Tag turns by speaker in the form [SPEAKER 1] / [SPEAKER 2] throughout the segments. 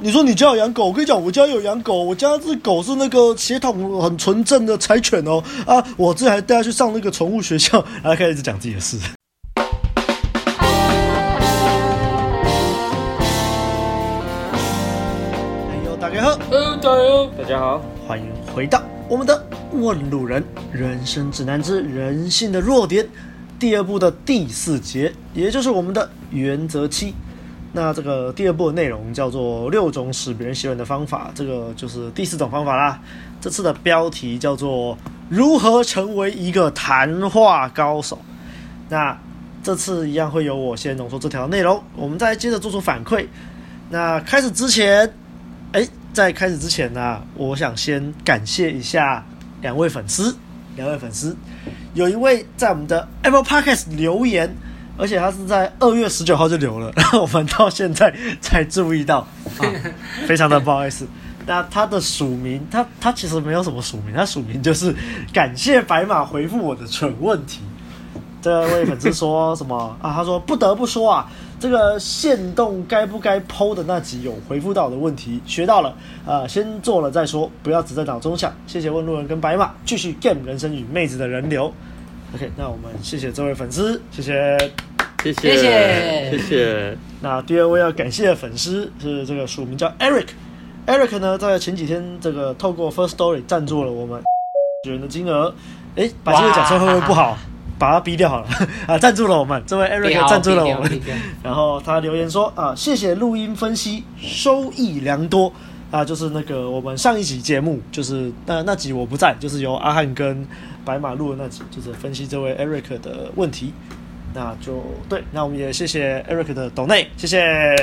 [SPEAKER 1] 你说你家有养狗，我跟你讲，我家有养狗，我家这狗是那个血统很纯正的柴犬哦。啊，我这还带它去上那个宠物学校，然后开始一直讲自己的事。哎呦，大家好，
[SPEAKER 2] 大家好，
[SPEAKER 1] 欢迎回到我们的《问路人人生指南之人性的弱点》第二部的第四节，也就是我们的原则七。那这个第二部的内容叫做六种使别人喜欢的方法，这个就是第四种方法啦。这次的标题叫做如何成为一个谈话高手。那这次一样会由我先浓缩这条内容，我们再接着做出反馈。那开始之前，哎，在开始之前呢，我想先感谢一下两位粉丝，两位粉丝，有一位在我们的 Apple Podcast 留言。而且他是在二月十九号就留了，然后我们到现在才注意到，啊，非常的不好意思。那他的署名，他他其实没有什么署名，他署名就是感谢白马回复我的蠢问题。这位粉丝说什么啊？他说不得不说啊，这个限动该不该剖的那集有回复到的问题，学到了啊，先做了再说，不要只在脑中想。谢谢问路人跟白马，继续 game 人生与妹子的人流。OK，那我们谢谢这位粉丝，谢谢。
[SPEAKER 2] 谢谢。谢谢。谢谢。
[SPEAKER 1] 那第二位要感谢的粉丝是这个署名叫 Eric，Eric 呢在前几天这个透过 First Story 赞助了我们人的金额，哎，把这个假设会不会不好？把他逼掉好了。啊！赞助了我们，这位 Eric 赞助了我们，然后他留言说啊，谢谢录音分析，收益良多啊！就是那个我们上一集节目，就是那那集我不在，就是由阿汉跟白马录的那集，就是分析这位 Eric 的问题。那就对，那我们也谢谢 Eric 的抖内，谢谢，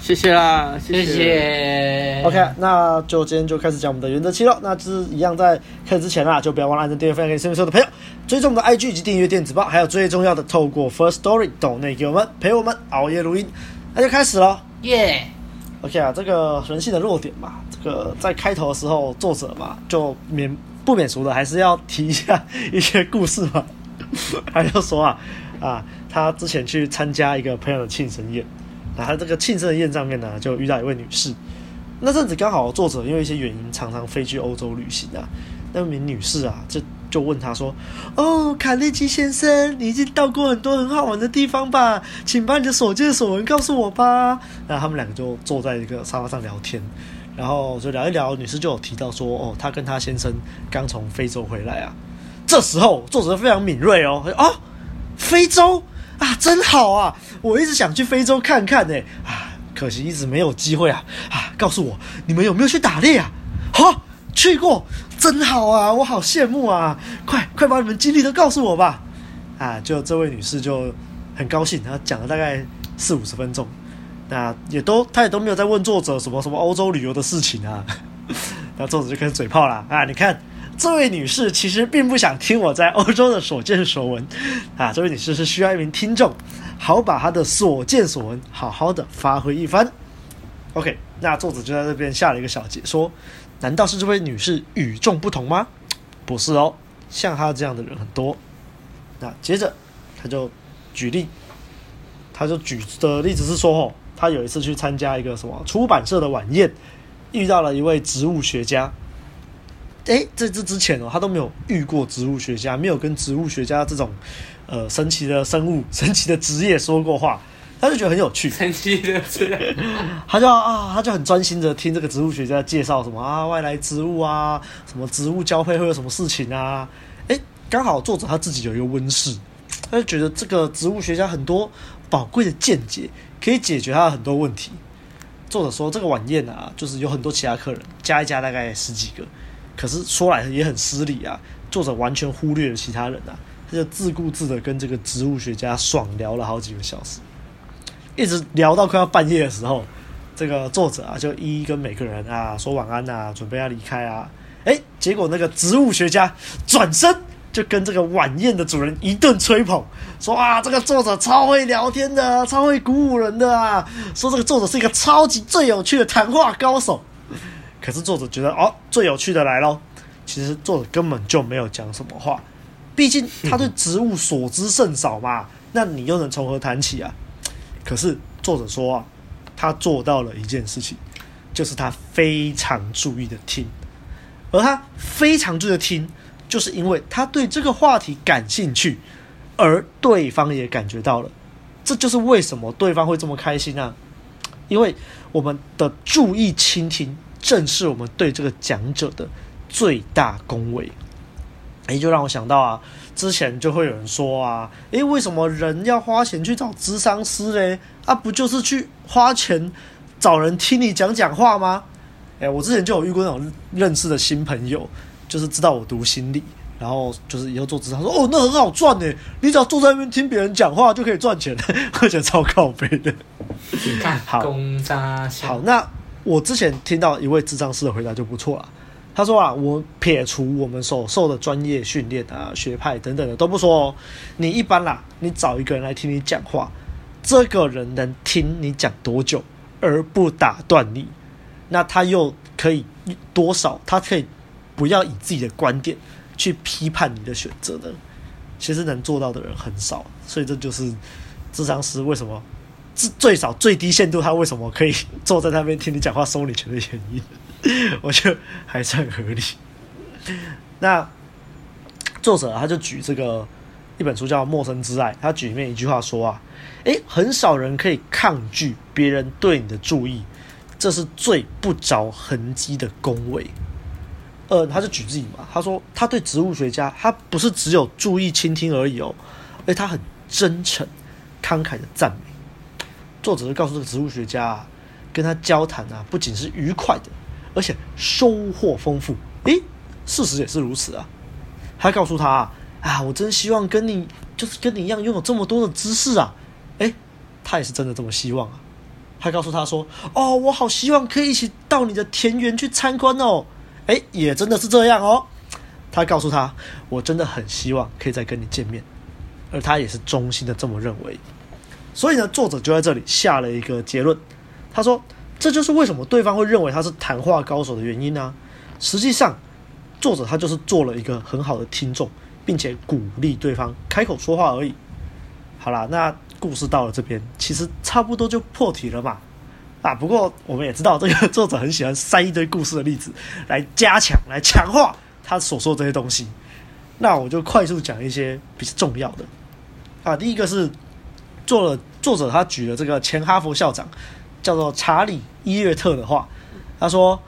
[SPEAKER 2] 谢谢啦，谢谢。
[SPEAKER 3] 谢谢
[SPEAKER 1] OK，那就今天就开始讲我们的原则七了。那就是一样，在开始之前啊，就不要忘了按赞、订阅、分享给身边所有的朋友，追踪我们的 IG 以及订阅电子报，还有最重要的，透过 First Story 抖内给我们陪我们熬夜录音。那就开始喽，
[SPEAKER 3] 耶。
[SPEAKER 1] OK 啊，这个人性的弱点嘛，这个在开头的时候，作者嘛就免不免俗的，还是要提一下 一些故事嘛。他就说啊。啊，他之前去参加一个朋友的庆生宴，那他这个庆生宴上面呢，就遇到一位女士。那阵子刚好作者因为一些原因常常飞去欧洲旅行啊，那名女士啊，就就问他说：“哦，卡内基先生，你已经到过很多很好玩的地方吧？请把你的所见所闻告诉我吧。”然后他们两个就坐在一个沙发上聊天，然后就聊一聊，女士就有提到说：“哦，她跟她先生刚从非洲回来啊。”这时候作者非常敏锐哦，哦。非洲啊，真好啊！我一直想去非洲看看呢，啊，可惜一直没有机会啊！啊，告诉我你们有没有去打猎啊？去过，真好啊！我好羡慕啊！快快把你们经历都告诉我吧！啊，就这位女士就很高兴，她讲了大概四五十分钟，那也都她也都没有在问作者什么什么欧洲旅游的事情啊，那作者就开始嘴炮了啊！你看。这位女士其实并不想听我在欧洲的所见所闻，啊，这位女士是需要一名听众，好把她的所见所闻好好的发挥一番。OK，那作者就在这边下了一个小结，说：难道是这位女士与众不同吗？不是哦，像她这样的人很多。那接着他就举例，他就举的例子是说，哦，他有一次去参加一个什么出版社的晚宴，遇到了一位植物学家。哎，在这之前哦，他都没有遇过植物学家，没有跟植物学家这种呃神奇的生物、神奇的职业说过话，他就觉得很有趣。
[SPEAKER 3] 神奇的是，
[SPEAKER 1] 他就啊，他就很专心的听这个植物学家介绍什么啊，外来植物啊，什么植物交配会有什么事情啊。哎，刚好作者他自己有一个温室，他就觉得这个植物学家很多宝贵的见解，可以解决他的很多问题。作者说这个晚宴啊，就是有很多其他客人，加一加大概十几个。可是说来也很失礼啊，作者完全忽略了其他人啊，他就自顾自的跟这个植物学家爽聊了好几个小时，一直聊到快要半夜的时候，这个作者啊就一一跟每个人啊说晚安啊，准备要离开啊，诶，结果那个植物学家转身就跟这个晚宴的主人一顿吹捧，说啊这个作者超会聊天的，超会鼓舞人的啊，说这个作者是一个超级最有趣的谈话高手。可是作者觉得哦，最有趣的来喽。其实作者根本就没有讲什么话，毕竟他对植物所知甚少嘛。那你又能从何谈起啊？可是作者说啊，他做到了一件事情，就是他非常注意的听，而他非常注意的听，就是因为他对这个话题感兴趣，而对方也感觉到了，这就是为什么对方会这么开心啊！因为我们的注意倾听，正是我们对这个讲者的最大恭维。哎，就让我想到啊，之前就会有人说啊，哎，为什么人要花钱去找咨商师嘞？啊，不就是去花钱找人听你讲讲话吗？哎，我之前就有遇过那种认识的新朋友，就是知道我读心理，然后就是以后做咨商，说哦，那很好赚呢，你只要坐在那边听别人讲话就可以赚钱，我觉得超靠背的。
[SPEAKER 3] 好，
[SPEAKER 1] 好，那我之前听到一位智商师的回答就不错了。他说啊，我撇除我们所受的专业训练啊、学派等等的都不说哦，你一般啦，你找一个人来听你讲话，这个人能听你讲多久而不打断你，那他又可以多少？他可以不要以自己的观点去批判你的选择呢？其实能做到的人很少，所以这就是智商师为什么最最少最低限度他为什么可以坐在那边听你讲话收你钱的原因。我觉得还算合理。那作者他就举这个一本书叫《陌生之爱》，他举里面一句话说啊，诶，很少人可以抗拒别人对你的注意，这是最不着痕迹的恭维。呃，他就举自己嘛，他说他对植物学家，他不是只有注意倾听而已哦，而他很真诚、慷慨的赞美。作者就告诉这个植物学家啊，跟他交谈啊，不仅是愉快的。而且收获丰富，诶，事实也是如此啊。他告诉他啊，啊，我真希望跟你就是跟你一样拥有这么多的知识啊。诶，他也是真的这么希望啊。他告诉他说，哦，我好希望可以一起到你的田园去参观哦。诶，也真的是这样哦。他告诉他，我真的很希望可以再跟你见面，而他也是衷心的这么认为。所以呢，作者就在这里下了一个结论，他说。这就是为什么对方会认为他是谈话高手的原因呢、实际上，作者他就是做了一个很好的听众，并且鼓励对方开口说话而已。好啦，那故事到了这边，其实差不多就破题了嘛。啊，不过我们也知道，这个作者很喜欢塞一堆故事的例子来加强、来强化他所说这些东西。那我就快速讲一些比较重要的。啊，第一个是做了作者他举了这个前哈佛校长。叫做查理·伊略特的话，他说：“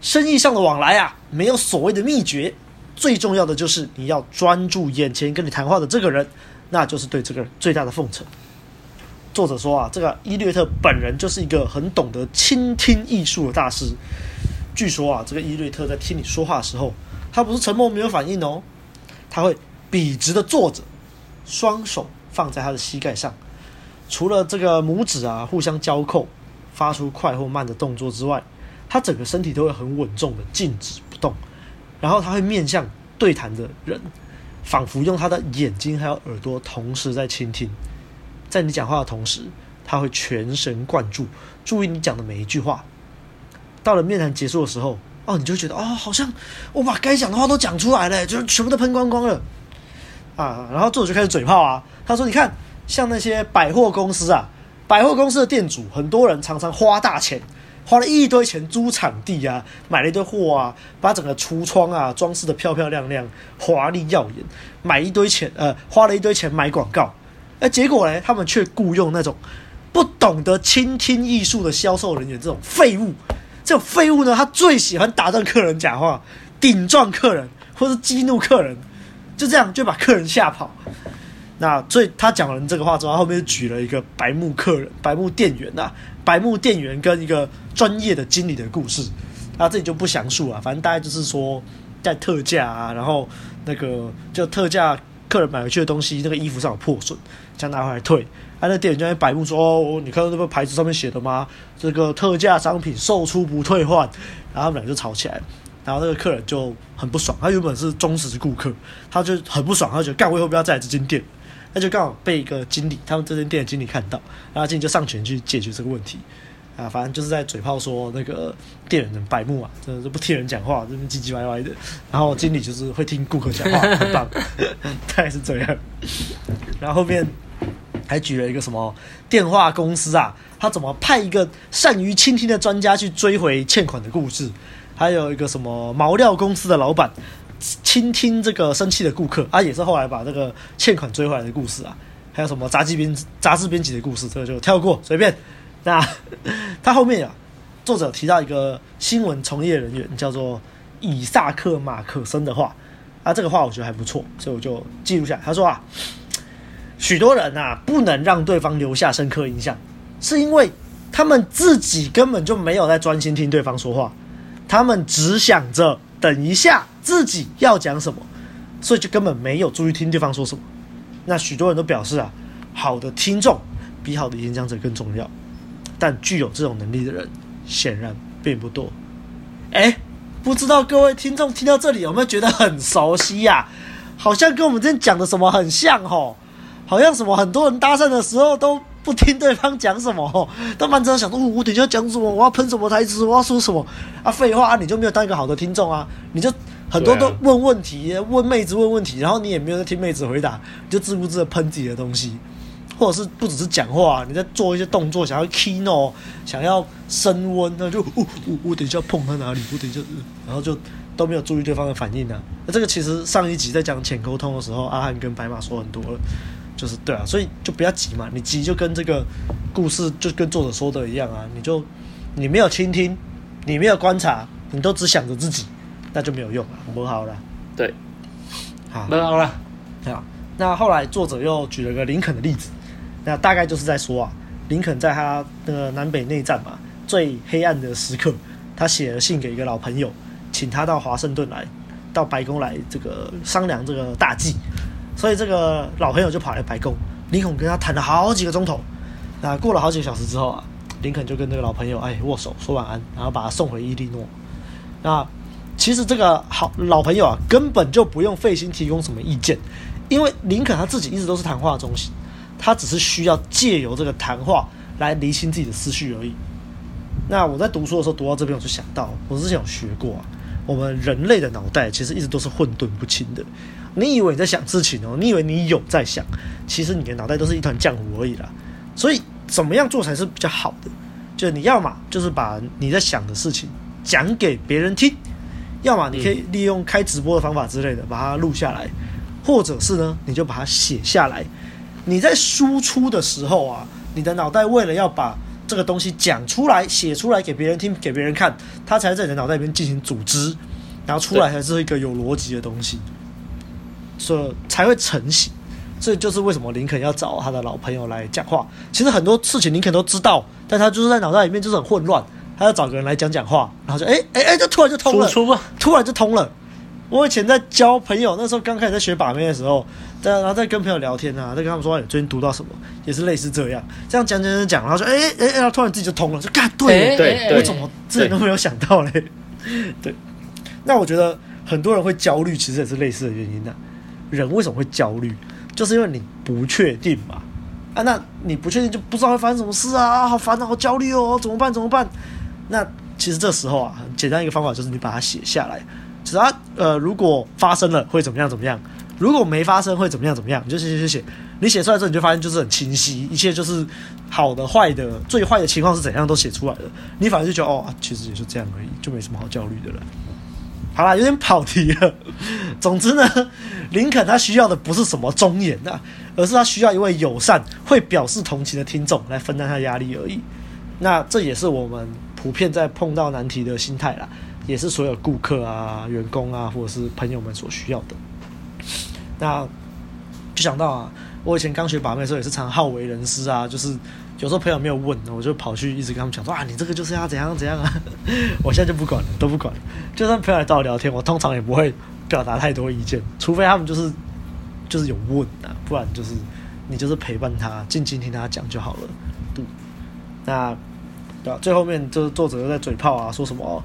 [SPEAKER 1] 生意上的往来啊，没有所谓的秘诀，最重要的就是你要专注眼前跟你谈话的这个人，那就是对这个人最大的奉承。”作者说啊，这个伊略特本人就是一个很懂得倾听艺术的大师。据说啊，这个伊略特在听你说话的时候，他不是沉默没有反应哦，他会笔直的坐着，双手放在他的膝盖上，除了这个拇指啊互相交扣。发出快或慢的动作之外，他整个身体都会很稳重的静止不动，然后他会面向对谈的人，仿佛用他的眼睛还有耳朵同时在倾听。在你讲话的同时，他会全神贯注，注意你讲的每一句话。到了面谈结束的时候，哦，你就觉得哦，好像我把该讲的话都讲出来了，就全部都喷光光了啊！然后作者就开始嘴炮啊，他说：“你看，像那些百货公司啊。”百货公司的店主，很多人常常花大钱，花了一堆钱租场地啊，买了一堆货啊，把整个橱窗啊装饰得漂漂亮亮、华丽耀眼，买一堆钱，呃，花了一堆钱买广告，而结果呢，他们却雇佣那种不懂得倾听艺术的销售人员，这种废物。这种废物呢，他最喜欢打断客人讲话，顶撞客人，或是激怒客人，就这样就把客人吓跑。那所以他讲完这个话之后，他后面举了一个白目客人、白目店员呐、啊，白目店员跟一个专业的经理的故事。那这里就不详述了，反正大概就是说在特价啊，然后那个就特价客人买回去的东西，那个衣服上有破损，想拿回来退。啊，那店员就在白目说：“哦，你看到那个牌子上面写的吗？这个特价商品售出不退换。”然后他们俩就吵起来，然后那个客人就很不爽，他原本是忠实顾客，他就很不爽，他就觉得干，我以后不要再来这间店。那就刚好被一个经理，他们这间店的经理看到，然后经理就上前去解决这个问题，啊，反正就是在嘴炮说那个店员很白目啊，真的是不听人讲话，这边唧唧歪歪的。然后经理就是会听顾客讲话，很棒，大概是这样。然后后面还举了一个什么电话公司啊，他怎么派一个善于倾听的专家去追回欠款的故事，还有一个什么毛料公司的老板倾听这个生气的顾客啊，也是后来把这个欠款追回来的故事啊，还有什么杂志编杂志编辑的故事，这个就跳过随便。那他后面啊，作者提到一个新闻从业人员叫做以萨克马可森的话啊，这个话我觉得还不错，所以我就记录下来。他说啊。许多人啊，不能让对方留下深刻印象，是因为他们自己根本就没有在专心听对方说话，他们只想着等一下自己要讲什么，所以就根本没有注意听对方说什么。那许多人都表示啊，好的听众比好的演讲者更重要，但具有这种能力的人显然并不多。哎，不知道各位听众听到这里有没有觉得很熟悉呀？好像跟我们之前讲的什么很像哦。好像什么很多人搭讪的时候都不听对方讲什么，都满着想说，我等一下讲什么，我要喷什么台词，我要说什么啊？废话啊，你就没有当一个好的听众啊？你就很多都问问题，问妹子问问题，然后你也没有在听妹子回答，你就自顾自的喷自己的东西，或者是不只是讲话，你在做一些动作，想要 keynote，想要升温，那就我我我等一下碰他哪里，我等一下，然后就都没有注意对方的反应啊。那这个其实上一集在讲浅沟通的时候，阿汉跟白马说很多了。就是对啊，所以就不要急嘛，你急就跟这个故事就跟作者说的一样啊，你就你没有倾听，你没有观察，你都只想着自己，那就没有用了，不好了。
[SPEAKER 2] 对，
[SPEAKER 1] 好，
[SPEAKER 3] 不好了。
[SPEAKER 1] 好，那后来作者又举了个林肯的例子，那大概就是在说啊，林肯在他那个南北内战嘛，最黑暗的时刻，他写了信给一个老朋友，请他到华盛顿来，到白宫来这个商量这个大计。所以这个老朋友就跑来白宫，林肯跟他谈了好几个钟头。那过了好几个小时之后啊，林肯就跟这个老朋友哎握手说晚安，然后把他送回伊利诺。那其实这个好老朋友啊，根本就不用费心提供什么意见，因为林肯他自己一直都是谈话中心，他只是需要借由这个谈话来厘清自己的思绪而已。那我在读书的时候读到这边，我就想到，我之前有学过啊，我们人类的脑袋其实一直都是混沌不清的。你以为你在想事情哦？你以为你有在想，其实你的脑袋都是一团浆糊而已啦。所以怎么样做才是比较好的？就是你要嘛，就是把你在想的事情讲给别人听；要么你可以利用开直播的方法之类的把它录下来，或者是呢，你就把它写下来。你在输出的时候啊，你的脑袋为了要把这个东西讲出来、写出来给别人听、给别人看，他才在你的脑袋里面进行组织，然后出来才是一个有逻辑的东西。所以才会成型，这就是为什么林肯要找他的老朋友来讲话。其实很多事情林肯都知道，但他就是在脑袋里面就是很混乱，他要找个人来讲讲话，然后就哎哎哎，就突然就通了，突然就通了。我以前在交朋友，那时候刚开始在学把妹的时候，在然后在跟朋友聊天啊，在跟他们说你最近读到什么，也是类似这样，这样讲讲讲讲，然后说哎哎哎，然后突然自己就通了，就干对对，我怎么之前都没有想到嘞？对，那我觉得很多人会焦虑，其实也是类似的原因呢、啊。人为什么会焦虑？就是因为你不确定嘛。啊，那你不确定就不知道会发生什么事啊，好烦啊，好焦虑哦，怎么办？怎么办？那其实这时候啊，很简单一个方法就是你把它写下来。只要，呃，如果发生了会怎么样？怎么样？如果没发生会怎么样？怎么样？你就写写写。你写出来之后，你就发现就是很清晰，一切就是好的、坏的、最坏的情况是怎样都写出来了。你反而就觉得哦，其实也就这样而已，就没什么好焦虑的了。好啦，有点跑题了。总之呢，林肯他需要的不是什么忠言啊，而是他需要一位友善、会表示同情的听众来分担他压力而已。那这也是我们普遍在碰到难题的心态啦，也是所有顾客啊、员工啊，或者是朋友们所需要的。那就想到啊，我以前刚学把妹的时候也是常好为人师啊，就是。有时候朋友没有问，我就跑去一直跟他们讲说啊，你这个就是要怎样怎样啊。我现在就不管了，都不管了。就算朋友来找我聊天，我通常也不会表达太多意见，除非他们就是就是有问啊，不然就是你就是陪伴他，静静听他讲就好了。对，那？最后面就是作者又在嘴炮啊，说什么？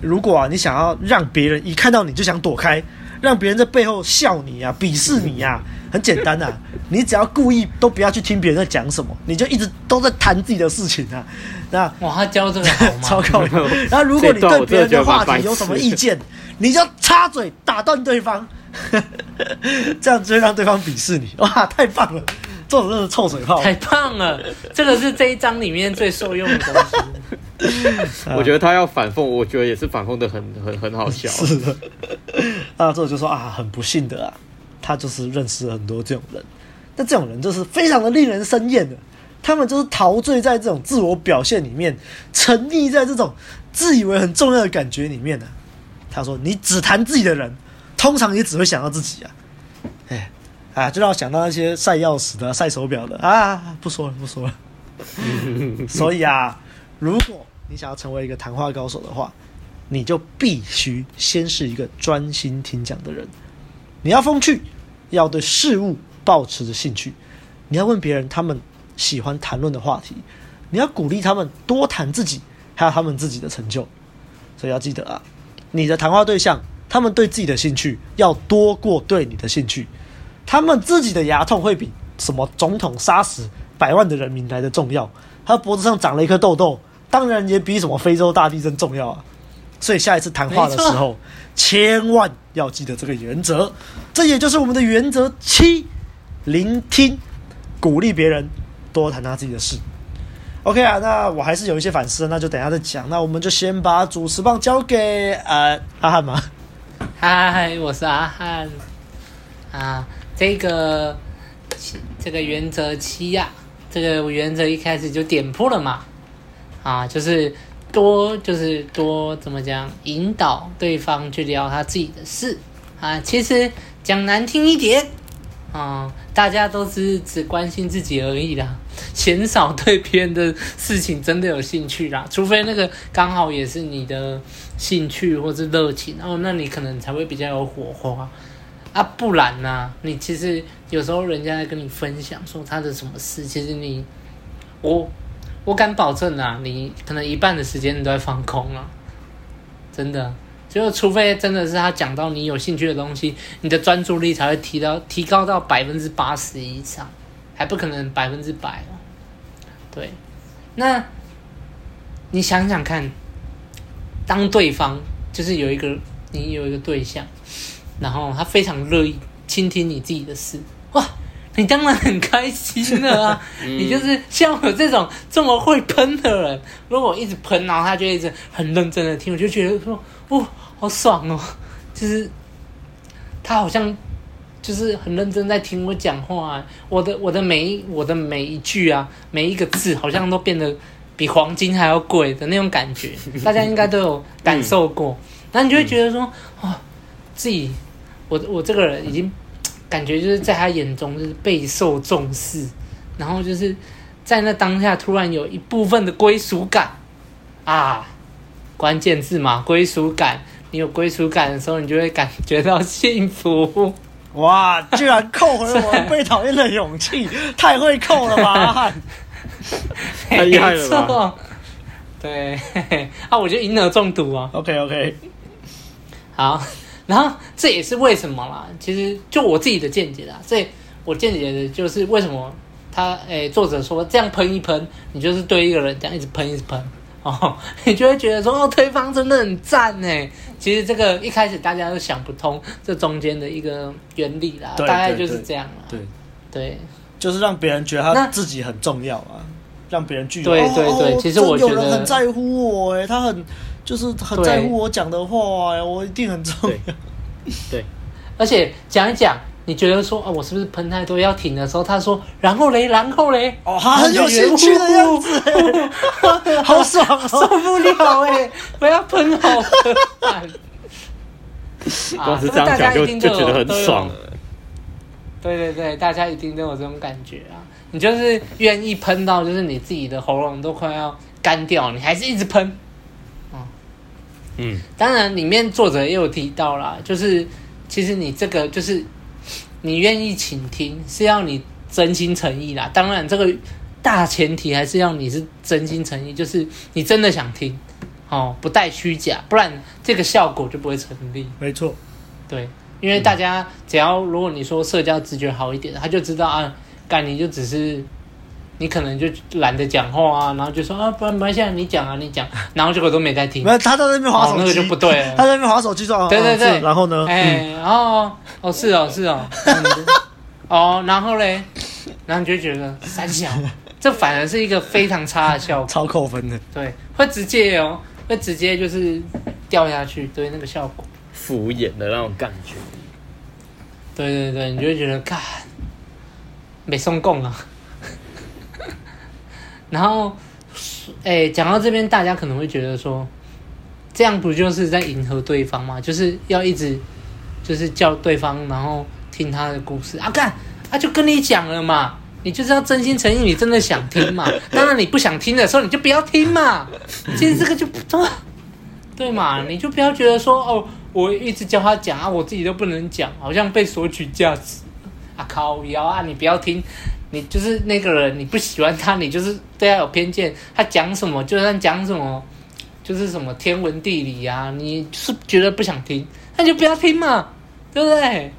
[SPEAKER 1] 如果啊，你想要让别人一看到你就想躲开，让别人在背后笑你啊，鄙视你啊。很简单啊，你只要故意都不要去听别人在讲什么，你就一直都在谈自己的事情啊。那
[SPEAKER 3] 哇，他教这个好吗？
[SPEAKER 1] 超高。然后如果你对别人的话题有什么意见，你就插嘴打断对方，这样就会让对方鄙视你。哇，太棒了！这种真是臭水泡，
[SPEAKER 3] 太棒了！这个是这一章里面最受用的东西。
[SPEAKER 2] 我觉得他要反讽，我觉得也是反讽的很很很好笑。
[SPEAKER 1] 是的，那之后就说啊，很不幸的啊，他就是认识了很多这种人，但这种人就是非常的令人生厌的。他们就是陶醉在这种自我表现里面，沉溺在这种自以为很重要的感觉里面呢、啊。他说：“你只谈自己的人，通常也只会想到自己啊。”哎，啊，就让我想到那些晒钥匙的、晒手表的啊，不说了，不说了。所以啊，如果你想要成为一个谈话高手的话，你就必须先是一个专心听讲的人。你要风趣，要对事物保持着兴趣，你要问别人他们。喜欢谈论的话题，你要鼓励他们多谈自己，还有他们自己的成就。所以要记得啊，你的谈话对象，他们对自己的兴趣要多过对你的兴趣。他们自己的牙痛会比什么总统杀死百万的人民来的重要。他脖子上长了一颗痘痘，当然也比什么非洲大地震重要啊。所以下一次谈话的时候，千万要记得这个原则。这也就是我们的原则七：聆听，鼓励别人。多谈他自己的事，OK 啊，那我还是有一些反思，那就等下再讲。那我们就先把主持棒交给呃阿汉嘛。
[SPEAKER 3] 嗨，我是阿汉啊。这个这个原则七呀、啊，这个原则一开始就点破了嘛。啊，就是多就是多怎么讲，引导对方去聊他自己的事啊。其实讲难听一点。啊、大家都是只关心自己而已啦，鲜少对别人的事情真的有兴趣啦。除非那个刚好也是你的兴趣或是热情哦，那你可能才会比较有火花啊。不然呢、你其实有时候人家在跟你分享说他的什么事，其实你我我敢保证啊，你可能一半的时间你都在放空了，真的。就除非真的是他讲到你有兴趣的东西，你的专注力才会提到提高到百分之八十以上，还不可能百分之百哦。对，那你想想看，当对方就是有一个你有一个对象，然后他非常乐意倾听你自己的事，哇，你当然很开心了啊！你就是像我这种这么会喷的人，如果我一直喷，然后他就一直很认真的听，我就觉得说。哦，好爽哦！就是他好像就是很认真在听我讲话啊，我的我的每一我的每一句啊，每一个字好像都变得比黄金还要贵的那种感觉，大家应该都有感受过。那你就会觉得说，哦，自己我我这个人已经感觉就是在他眼中就是备受重视，然后就是在那当下突然有一部分的归属感啊。关键字嘛，归属感。你有归属感的时候，你就会感觉到幸福。
[SPEAKER 1] 哇！居然扣回了我被讨厌的勇气，太会扣了吧！
[SPEAKER 2] 太厉害了吧？
[SPEAKER 3] 对 啊，我就得银耳中毒啊。
[SPEAKER 1] OK OK，
[SPEAKER 3] 好，然后这也是为什么啦。其实就我自己的见解啦，这我见解的就是为什么他诶、欸，作者说这样喷一喷，你就是对一个人这样一直喷一直喷。哦，你就会觉得说哦，对方真的很赞呢。其实这个一开始大家都想不通这中间的一个原理啦，大概就是这样啦。
[SPEAKER 1] 对
[SPEAKER 3] 对，
[SPEAKER 1] 就是让别人觉得他自己很重要啊，让别人具有
[SPEAKER 3] 对对对。其实我觉得
[SPEAKER 1] 有人很在乎我哎，他很就是很在乎我讲的话哎，我一定很重要。
[SPEAKER 2] 对，
[SPEAKER 3] 而且讲一讲。你觉得说啊，我是不是喷太多要停的时候？他说，然后嘞，然后嘞，
[SPEAKER 1] 哦，他很有兴趣的样子，好爽，
[SPEAKER 3] 受不了哎，不要喷好了。
[SPEAKER 2] 光是这样讲就就觉得很爽。
[SPEAKER 3] 对对对，大家一定都有这种感觉啊！你就是愿意喷到，就是你自己的喉咙都快要干掉，你还是一直喷。
[SPEAKER 2] 嗯，
[SPEAKER 3] 当然里面作者也有提到啦，就是其实你这个就是。你愿意倾听，是要你真心诚意啦。当然，这个大前提还是要你是真心诚意，就是你真的想听，哦，不带虚假，不然这个效果就不会成立。
[SPEAKER 1] 没错，
[SPEAKER 3] 对，因为大家只要如果你说社交直觉好一点，他就知道啊，干你就只是你可能就懒得讲话啊，然后就说啊，不然不然现在你讲啊，你讲，然后结果都没在听。
[SPEAKER 1] 没有，他在那边划手机，
[SPEAKER 3] 那个就不对了。
[SPEAKER 1] 他在那边划手机说，对对对，然后呢？
[SPEAKER 3] 哎，然后。哦，是哦，是哦，嗯、哦，然后嘞，然后你就会觉得三小，这反而是一个非常差的效果，
[SPEAKER 1] 超扣分的。
[SPEAKER 3] 对，会直接哦，会直接就是掉下去，对那个效果，
[SPEAKER 2] 敷衍的那种感觉。
[SPEAKER 3] 对对对，你就会觉得，看没送供啊。然后，哎，讲到这边，大家可能会觉得说，这样不就是在迎合对方吗？就是要一直，就是叫对方，然后听他的故事啊，干，啊就跟你讲了嘛，你就是要真心诚意，你真的想听嘛。当然你不想听的时候，你就不要听嘛。其实这个就不对，对嘛，你就不要觉得说哦。我一直叫他讲啊，我自己都不能讲，好像被索取价值啊！靠腰啊！你不要听，你就是那个人，你不喜欢他，你就是对他有偏见。他讲什么，就算讲什么，就是什么天文地理啊，你就是觉得不想听，那就不要听嘛，对不对？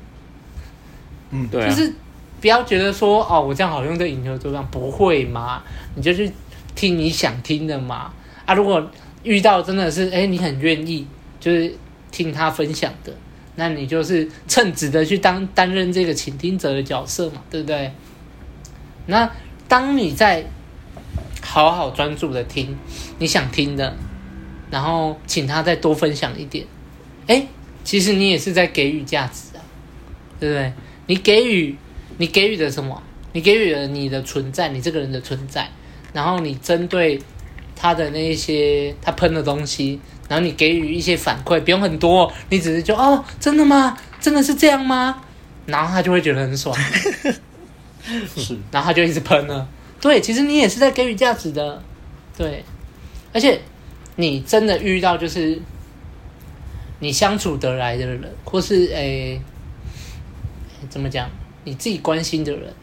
[SPEAKER 2] 嗯，对、啊。
[SPEAKER 3] 就是不要觉得说哦，我这样好像在迎合对方，不会嘛？你就去听你想听的嘛。啊，如果遇到真的是哎，你很愿意，就是。听他分享的，那你就是称职的去当担任这个倾听者的角色嘛，对不对？那当你在好好专注的听你想听的，然后请他再多分享一点，哎，其实你也是在给予价值啊，对不对？你给予你给予的什么？你给予了你的存在，你这个人的存在，然后你针对他的那些他喷的东西。然后你给予一些反馈，不用很多，你只是就哦，真的吗？真的是这样吗？然后他就会觉得很爽，是，然后他就一直喷了。对，其实你也是在给予价值的，对，而且你真的遇到就是你相处得来的人，或是诶，怎么讲？你自己关心的人，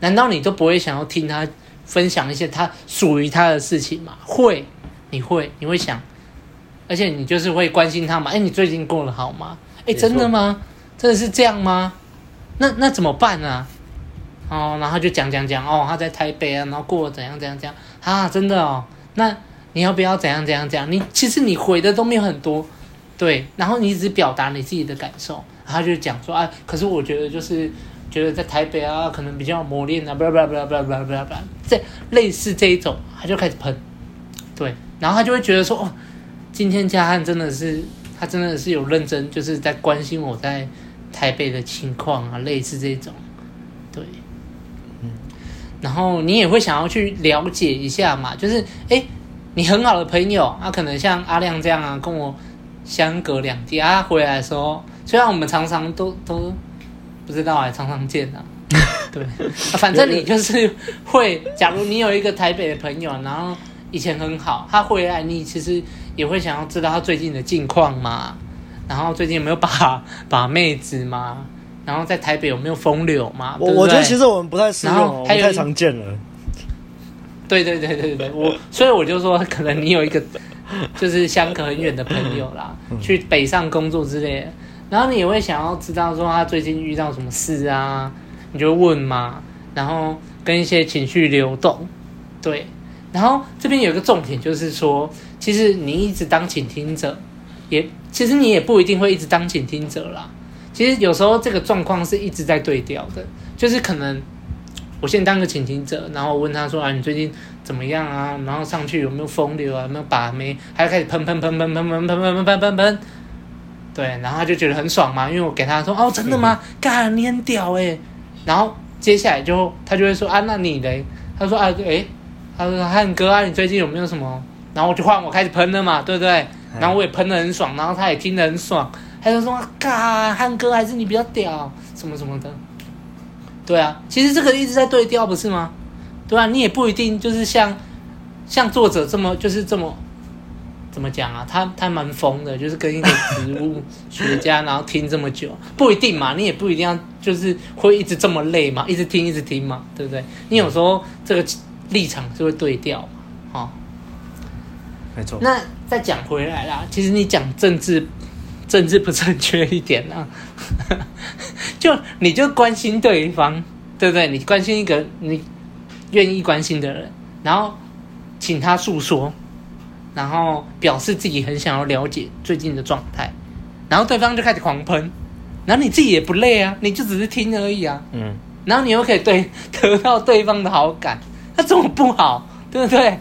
[SPEAKER 3] 难道你都不会想要听他分享一些他属于他的事情吗？会，你会，你会想。而且你就是会关心他嘛？哎，你最近过得好吗？哎，真的吗？真的是这样吗？那那怎么办啊？哦，然后就讲讲讲哦，他在台北啊，然后过得怎样怎样怎样啊？真的哦，那你要不要怎样怎样怎样？你其实你回的都没有很多，对，然后你只表达你自己的感受，然后就讲说啊，可是我觉得就是觉得在台北啊，可能比较磨练啊，不啦不啦不啦不啦不啦不啦不啦，这类似这一种，他就开始喷，对，然后他就会觉得说哦。今天嘉汉真的是，他真的是有认真，就是在关心我在台北的情况啊，类似这种，然后你也会想要去了解一下嘛，就是哎，你很好的朋友，他、啊、可能像阿亮这样啊，跟我相隔两地啊，回来的时候，虽然我们常常都都不知道哎，常常见啊，对，啊、反正你就是会，假如你有一个台北的朋友，然后以前很好，他回来你其实。也会想要知道他最近的近况嘛，然后最近有没有把把妹子嘛，然后在台北有没有风流嘛？
[SPEAKER 1] 我我觉得其实我们不太适用，还太常见了。
[SPEAKER 3] 对对对对对，我所以我就说，可能你有一个就是相隔很远的朋友啦，去北上工作之类的，然后你也会想要知道说他最近遇到什么事啊，你就问嘛，然后跟一些情绪流动，对，然后这边有一个重点就是说。其实你一直当倾听者，也其实你也不一定会一直当倾听者啦。其实有时候这个状况是一直在对调的，就是可能我先当个倾听者，然后问他说啊，你最近怎么样啊？然后上去有没有风流啊？有没有把妹？还要开始喷喷喷喷喷喷喷喷喷喷喷喷，对，然后他就觉得很爽嘛，因为我给他说哦，真的吗？干，你很屌诶。然后接下来就他就会说啊，那你嘞？他说啊，诶，他说汉哥啊，你最近有没有什么？然后我就换我开始喷了嘛，对不对？然后我也喷的很爽，然后他也听得很爽，他就说：“嘎，汉哥还是你比较屌，什么什么的。”对啊，其实这个一直在对调，不是吗？对啊，你也不一定就是像像作者这么就是这么怎么讲啊？他他蛮疯的，就是跟一个植物学家，然后听这么久，不一定嘛。你也不一定要就是会一直这么累嘛，一直听一直听嘛，对不对？你有时候这个立场就会对调嘛，哦。
[SPEAKER 1] 没错。
[SPEAKER 3] 那再讲回来啦，其实你讲政治，政治不正确一点啊，就你就关心对方，对不对？你关心一个你愿意关心的人，然后请他诉说，然后表示自己很想要了解最近的状态，然后对方就开始狂喷，然后你自己也不累啊，你就只是听而已啊，嗯，然后你又可以对 得到对方的好感，那怎么不好？对不对？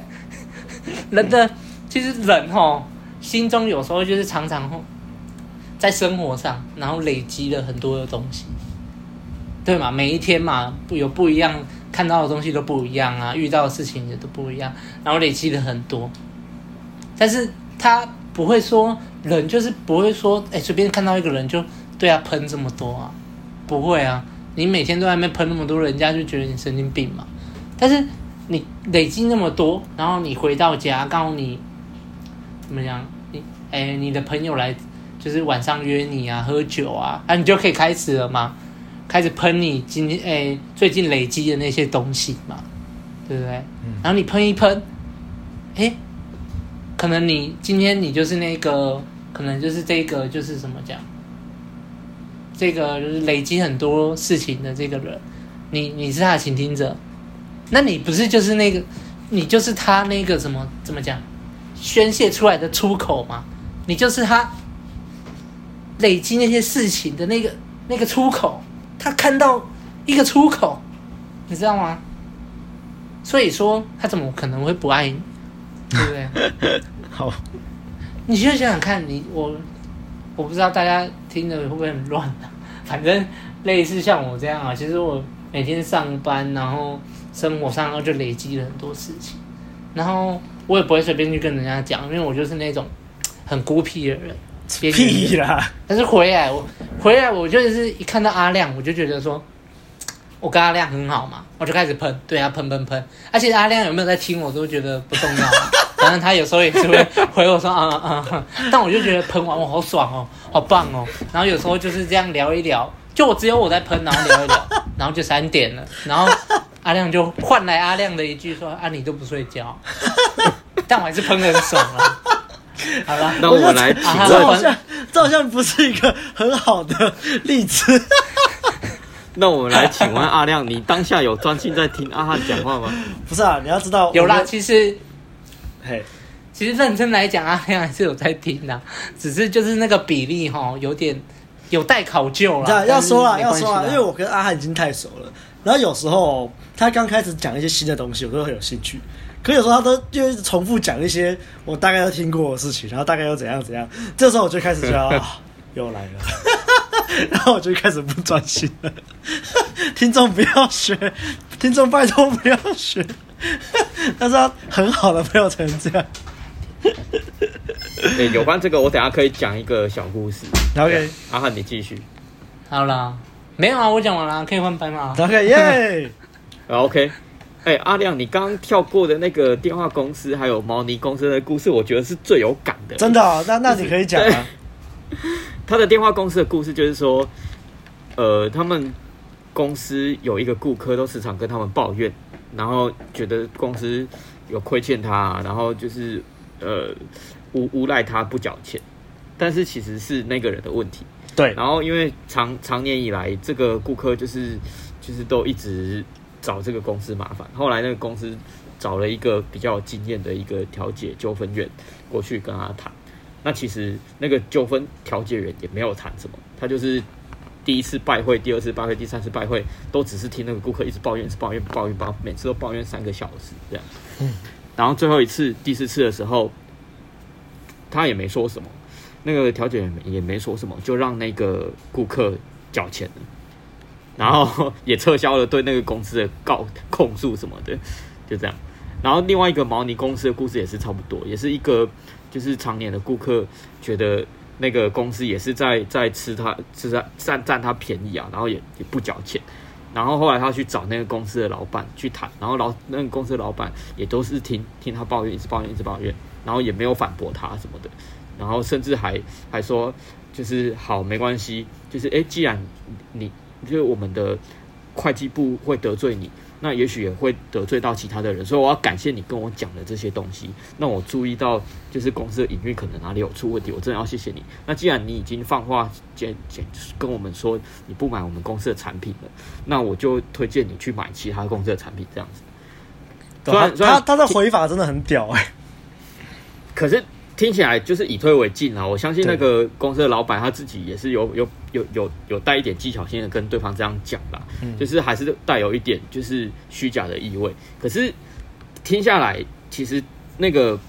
[SPEAKER 3] 人的其实人哦，心中有时候就是常常在生活上，然后累积了很多的东西，对嘛？每一天嘛，有不一样，看到的东西都不一样啊，遇到的事情也都不一样，然后累积了很多。但是他不会说，人就是不会说，哎，随便看到一个人就对他喷这么多啊，不会啊。你每天都在那边喷那么多，人家就觉得你神经病嘛。但是你累积那么多，然后你回到家，告诉你怎么样？你哎，你的朋友来。就是晚上约你啊，喝酒啊，啊，你就可以开始了嘛，开始喷你今天诶最近累积的那些东西嘛，对不对？嗯。然后你喷一喷，哎，可能你今天你就是那个，可能就是这个，就是怎么讲？这个就是累积很多事情的这个人，你你是他的倾听者，那你不是就是那个，你就是他那个什么怎么讲？宣泄出来的出口嘛，你就是他。累积那些事情的那个那个出口，他看到一个出口，你知道吗？所以说他怎么可能会不爱你，对不对？
[SPEAKER 1] 好，
[SPEAKER 3] 你就想想看你我，我不知道大家听的会不会很乱啊？反正类似像我这样啊，其实我每天上班，然后生活上就累积了很多事情，然后我也不会随便去跟人家讲，因为我就是那种很孤僻的人。
[SPEAKER 1] 屁啦！
[SPEAKER 3] 但是回来我回来我就是一看到阿亮，我就觉得说，我跟阿亮很好嘛，我就开始喷，对啊，喷喷喷。而且阿亮有没有在听，我都觉得不重要。反正他有时候也是会回我说啊啊啊，但我就觉得喷完我好爽哦，好棒哦。然后有时候就是这样聊一聊，就我只有我在喷，然后聊一聊，然后就三点了，然后阿亮就换来阿亮的一句说啊，你都不睡觉，但我还是喷得很爽啊。好了，
[SPEAKER 2] 那我们来请问，
[SPEAKER 1] 这好像这好像不是一个很好的例子。
[SPEAKER 2] 那我们来请问阿亮，你当下有专心在听阿汉讲话吗？
[SPEAKER 1] 不是啊，你要知道
[SPEAKER 3] 有啦。其实，
[SPEAKER 1] 嘿，
[SPEAKER 3] 其实认真来讲，阿亮还是有在听的，只是就是那个比例哈，有点有待考究了。
[SPEAKER 1] 要说啊，要说啊，因为我跟阿汉已经太熟了，然后有时候他刚开始讲一些新的东西，我都很有兴趣。可有时候他都就一直重复讲一些我大概都听过的事情，然后大概又怎样怎样，这时候我就开始觉得 啊，又来了，然后我就开始不专心了。听众不要学，听众拜托不要学。但是他很好的朋友才能这样。
[SPEAKER 2] 对，有关这个，我等下可以讲一个小故事。
[SPEAKER 1] OK，
[SPEAKER 2] 阿汉你继续。
[SPEAKER 3] 好了，没有啊，我讲完了，可以换班吗
[SPEAKER 1] ？OK，耶。
[SPEAKER 2] OK。哎、欸，阿亮，你刚刚跳过的那个电话公司还有毛尼公司的故事，我觉得是最有感的。
[SPEAKER 1] 真的、哦？那那你可以讲啊。
[SPEAKER 2] 他的电话公司的故事就是说，呃，他们公司有一个顾客都时常跟他们抱怨，然后觉得公司有亏欠他，然后就是呃诬诬赖他不缴钱，但是其实是那个人的问题。
[SPEAKER 1] 对。
[SPEAKER 2] 然后因为长长年以来，这个顾客就是就是都一直。找这个公司麻烦，后来那个公司找了一个比较有经验的一个调解纠纷员过去跟他谈。那其实那个纠纷调解员也没有谈什么，他就是第一次拜会、第二次拜会、第三次拜会，都只是听那个顾客一直抱怨、一直抱怨、抱怨、抱怨，每次都抱怨三个小时这样。嗯。然后最后一次、第四次的时候，他也没说什么，那个调解员也没说什么，就让那个顾客缴钱了。然后也撤销了对那个公司的告控诉什么的，就这样。然后另外一个毛呢公司的故事也是差不多，也是一个就是常年的顾客觉得那个公司也是在在吃他吃他占占他便宜啊，然后也也不缴钱。然后后来他去找那个公司的老板去谈，然后老那个公司老板也都是听听他抱怨，一直抱怨，一直抱怨，然后也没有反驳他什么的，然后甚至还还说就是好没关系，就是诶，既然你。就是我们的会计部会得罪你，那也许也会得罪到其他的人，所以我要感谢你跟我讲的这些东西。让我注意到，就是公司的营运可能哪里有出问题，我真的要谢谢你。那既然你已经放话简简跟我们说你不买我们公司的产品了，那我就推荐你去买其他公司的产品，这样子。
[SPEAKER 1] 他他他的回法真的很屌哎、欸，
[SPEAKER 2] 可是听起来就是以退为进啊！我相信那个公司的老板他自己也是有有有有有带一点技巧性的跟对方这样讲啦，嗯、就是还是带有一点就是虚假的意味。可是听下来，其实那个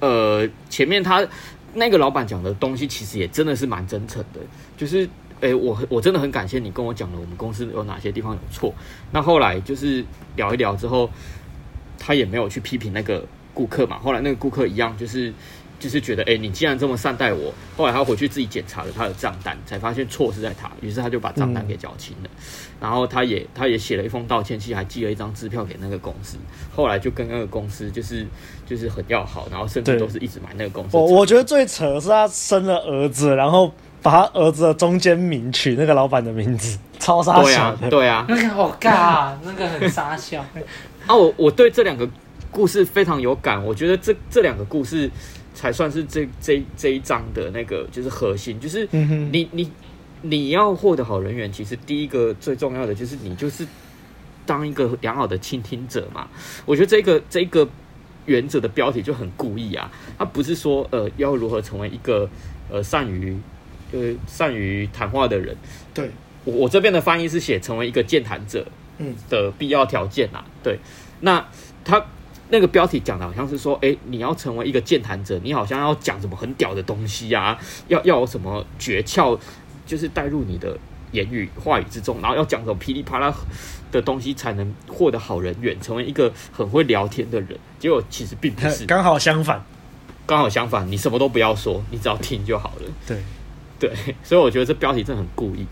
[SPEAKER 2] 呃前面他那个老板讲的东西，其实也真的是蛮真诚的。就是诶、欸，我我真的很感谢你跟我讲了我们公司有哪些地方有错。那后来就是聊一聊之后，他也没有去批评那个顾客嘛。后来那个顾客一样就是。就是觉得，哎、欸，你既然这么善待我，后来他回去自己检查了他的账单，才发现错是在他，于是他就把账单给缴清了。嗯、然后他也他也写了一封道歉信，还寄了一张支票给那个公司。后来就跟那个公司就是就是很要好，然后甚至都是一直买那个公司。
[SPEAKER 1] 我我觉得最扯的是他生了儿子，然后把他儿子的中间名取那个老板的名字，超傻笑
[SPEAKER 2] 的。对啊，
[SPEAKER 3] 对啊，那个好尬，那个很傻笑。
[SPEAKER 2] 啊，我我对这两个故事非常有感，我觉得这这两个故事。才算是这这这一章的那个就是核心，就是你你你要获得好人缘，其实第一个最重要的就是你就是当一个良好的倾听者嘛。我觉得这个这个原则的标题就很故意啊，它不是说呃要如何成为一个呃善于呃善于谈话的人。
[SPEAKER 1] 对，
[SPEAKER 2] 我我这边的翻译是写成为一个健谈者，嗯的必要条件啊。对，那他。那个标题讲的好像是说，哎，你要成为一个健谈者，你好像要讲什么很屌的东西啊，要要有什么诀窍，就是带入你的言语话语之中，然后要讲什么噼里啪啦的东西才能获得好人缘，成为一个很会聊天的人。结果其实并不是，
[SPEAKER 1] 刚好相反，
[SPEAKER 2] 刚好相反，你什么都不要说，你只要听就好了。
[SPEAKER 1] 对，
[SPEAKER 2] 对，所以我觉得这标题真的很故意。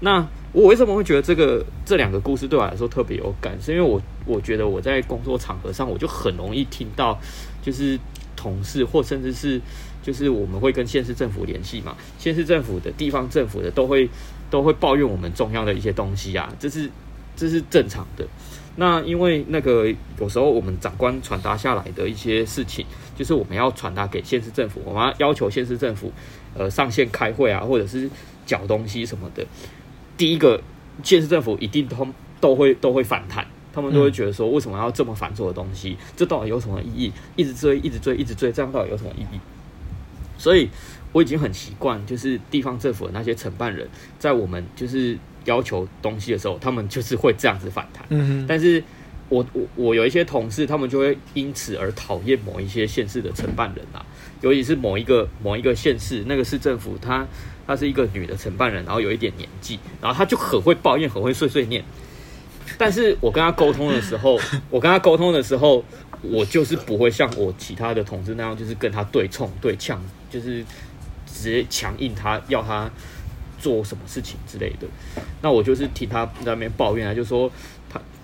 [SPEAKER 2] 那我为什么会觉得这个这两个故事对我来说特别有感？是因为我我觉得我在工作场合上，我就很容易听到，就是同事或甚至是就是我们会跟县市政府联系嘛，县市政府的地方政府的都会都会抱怨我们中央的一些东西啊，这是这是正常的。那因为那个有时候我们长官传达下来的一些事情，就是我们要传达给县市政府，我们要要求县市政府呃上线开会啊，或者是缴东西什么的。第一个，县市政府一定都都会都会反弹，他们都会觉得说，为什么要这么繁琐的东西？这到底有什么意义？一直追，一直追，一直追，这样到底有什么意义？所以我已经很习惯，就是地方政府的那些承办人，在我们就是要求东西的时候，他们就是会这样子反弹。嗯。但是我我我有一些同事，他们就会因此而讨厌某一些县市的承办人啊，尤其是某一个某一个县市那个市政府，他。她是一个女的承办人，然后有一点年纪，然后她就很会抱怨，很会碎碎念。但是我跟她沟通的时候，我跟她沟通的时候，我就是不会像我其他的同事那样，就是跟她对冲对呛，就是直接强硬她要她做什么事情之类的。那我就是听她在那边抱怨啊，就说。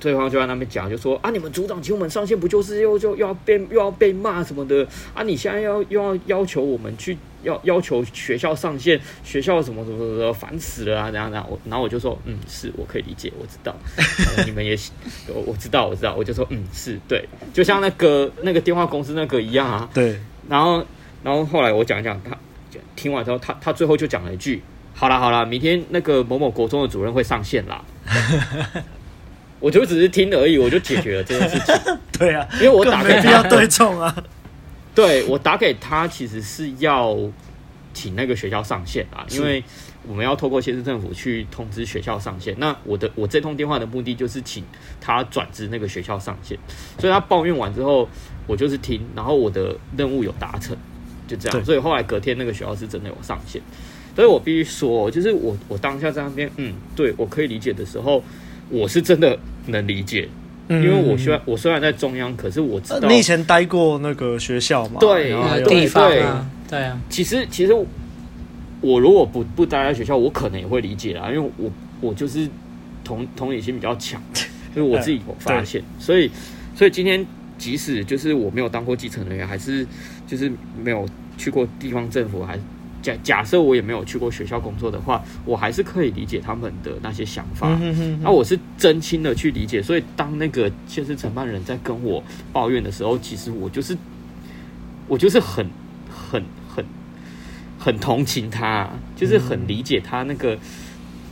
[SPEAKER 2] 对方就在那边讲，就说啊，你们组长请我们上线，不就是又就又要被又要被骂什么的啊？你现在要又要要求我们去要要求学校上线，学校什么什么什么烦死了啊！然后然后我然后我就说，嗯，是我可以理解，我知道，你们也我我知道我知道，我就说嗯是对，就像那个那个电话公司那个一样啊。
[SPEAKER 1] 对。
[SPEAKER 2] 然后然后后来我讲一讲，他听完之后，他他最后就讲了一句：好了好了，明天那个某某国中的主任会上线啦。我就只是听而已，我就解决了这件事情。
[SPEAKER 1] 对啊，
[SPEAKER 2] 因为我打给他，
[SPEAKER 1] 要对冲啊。
[SPEAKER 2] 对，我打给他，其实是要请那个学校上线啊，因为我们要透过县市政府去通知学校上线。那我的我这通电话的目的就是请他转至那个学校上线。所以他抱怨完之后，我就是听，然后我的任务有达成，就这样。所以后来隔天那个学校是真的有上线。所以我必须说，就是我我当下在那边，嗯，对我可以理解的时候。我是真的能理解，因为我虽然我虽然在中央，可是我知道
[SPEAKER 1] 你以前待过那个学校嘛？
[SPEAKER 2] 对，
[SPEAKER 3] 地方
[SPEAKER 2] 对
[SPEAKER 3] 对啊。
[SPEAKER 2] 其实其实我如果不不待在学校，我可能也会理解啦，因为我我就是同同理心比较强，就是我自己有发现，所以所以今天即使就是我没有当过基层人员，还是就是没有去过地方政府，还是。假假设我也没有去过学校工作的话，我还是可以理解他们的那些想法。那、嗯、我是真心的去理解，所以当那个现实承办人在跟我抱怨的时候，其实我就是我就是很很很很同情他，就是很理解他那个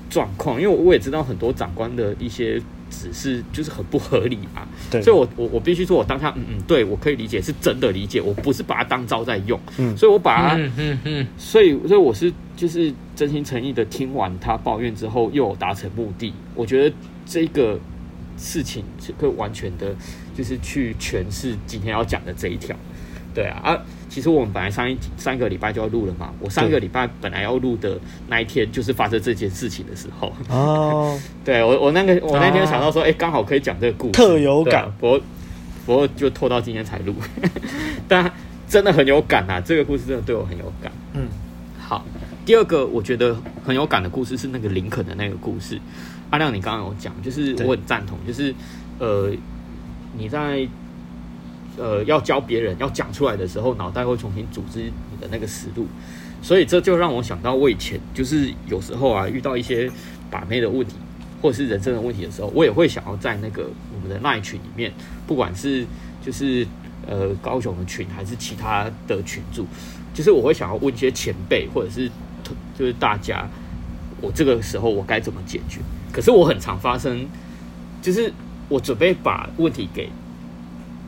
[SPEAKER 2] 状况。因为我也知道很多长官的一些指示就是很不合理嘛。
[SPEAKER 1] 对，
[SPEAKER 2] 所以我我我必须说，我当下嗯嗯，对我可以理解，是真的理解，我不是把它当招在用。嗯，所以我把它，嗯嗯嗯，所以所以我是就是真心诚意的听完他抱怨之后，又有达成目的。我觉得这个事情是可以完全的，就是去诠释今天要讲的这一条。对啊啊。其实我们本来上一上一个礼拜就要录了嘛，我上一个礼拜本来要录的那一天就是发生这件事情的时候。哦，对我我那个我那天想到说，哎、啊，刚好可以讲这个故事，
[SPEAKER 1] 特有感。
[SPEAKER 2] 啊、不过不过就拖到今天才录，但真的很有感啊！这个故事真的对我很有感。嗯，好，第二个我觉得很有感的故事是那个林肯的那个故事。阿亮，你刚刚有讲，就是我很赞同，就是呃你在。呃，要教别人要讲出来的时候，脑袋会重新组织你的那个思路，所以这就让我想到，我以前就是有时候啊，遇到一些把妹的问题，或者是人生的问题的时候，我也会想要在那个我们的那一群里面，不管是就是呃高雄的群，还是其他的群组，就是我会想要问一些前辈，或者是就是大家，我这个时候我该怎么解决？可是我很常发生，就是我准备把问题给。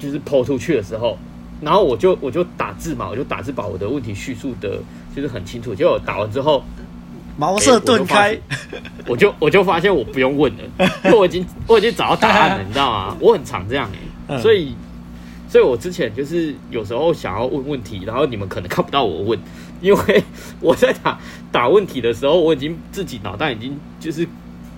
[SPEAKER 2] 就是抛出去的时候，然后我就我就打字嘛，我就打字把我的问题叙述的，就是很清楚。结果打完之后，
[SPEAKER 1] 茅塞顿开，
[SPEAKER 2] 我就我就发现我不用问了，因为我已经我已经找到答案了，你知道吗？我很常这样哎，所以所以我之前就是有时候想要问问题，然后你们可能看不到我问，因为 我在打打问题的时候，我已经自己脑袋已经就是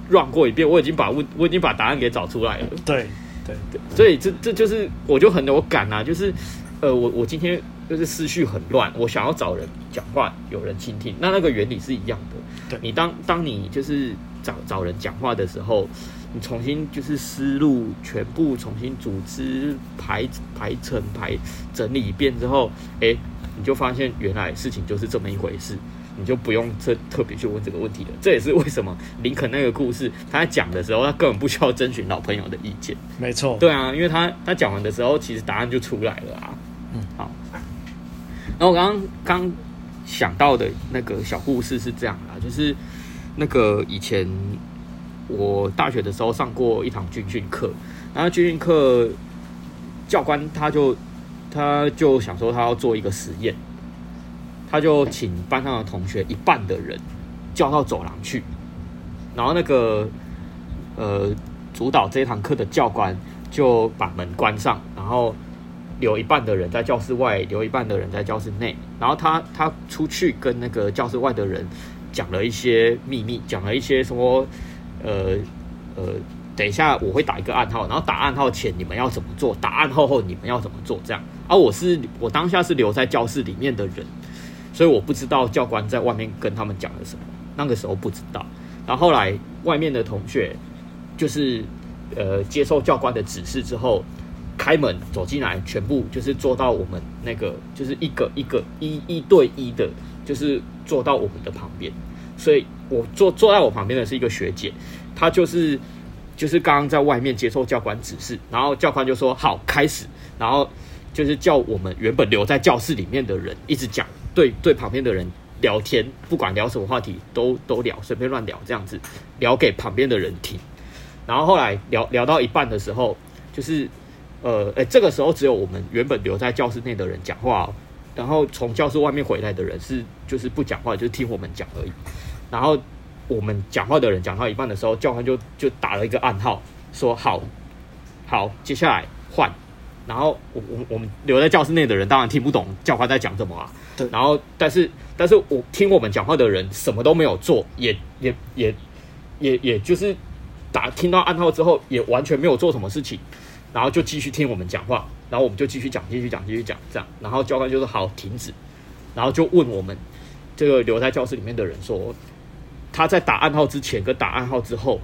[SPEAKER 2] run 过一遍，我已经把问我已经把答案给找出来了，
[SPEAKER 1] 对。对对，
[SPEAKER 2] 所以这这就是我就很有感啊，就是，呃，我我今天就是思绪很乱，我想要找人讲话，有人倾听，那那个原理是一样的。对，你当当你就是找找人讲话的时候，你重新就是思路全部重新组织排排成排整理一遍之后，哎，你就发现原来事情就是这么一回事。你就不用特特别去问这个问题了。这也是为什么林肯那个故事，他在讲的时候，他根本不需要征询老朋友的意见。
[SPEAKER 1] 没错，
[SPEAKER 2] 对啊，因为他他讲完的时候，其实答案就出来了啊。嗯，好。然后我刚刚刚想到的那个小故事是这样的，就是那个以前我大学的时候上过一堂军训课，然后军训课教官他就他就想说他要做一个实验。他就请班上的同学一半的人叫到走廊去，然后那个呃主导这一堂课的教官就把门关上，然后留一半的人在教室外，留一半的人在教室内。然后他他出去跟那个教室外的人讲了一些秘密，讲了一些什么呃呃，等一下我会打一个暗号，然后打暗号前你们要怎么做，打暗号后你们要怎么做，这样。而我是我当下是留在教室里面的人。所以我不知道教官在外面跟他们讲了什么，那个时候不知道。然后后来外面的同学就是呃接受教官的指示之后，开门走进来，全部就是坐到我们那个就是一个一个一一对一的，就是坐到我们的旁边。所以我坐坐在我旁边的是一个学姐，她就是就是刚刚在外面接受教官指示，然后教官就说好开始，然后就是叫我们原本留在教室里面的人一直讲。对对，旁边的人聊天，不管聊什么话题都都聊，随便乱聊这样子，聊给旁边的人听。然后后来聊聊到一半的时候，就是呃，哎，这个时候只有我们原本留在教室内的人讲话，然后从教室外面回来的人是就是不讲话，就是听我们讲而已。然后我们讲话的人讲到一半的时候，教官就就打了一个暗号，说好，好，接下来换。然后我我我们留在教室内的人当然听不懂教官在讲什么啊。对。然后，但是，但是我听我们讲话的人什么都没有做，也也也也也就是打听到暗号之后，也完全没有做什么事情，然后就继续听我们讲话，然后我们就继续讲，继续讲，继续讲，这样。然后教官就说：“好，停止。”然后就问我们这个留在教室里面的人说：“他在打暗号之前跟打暗号之后，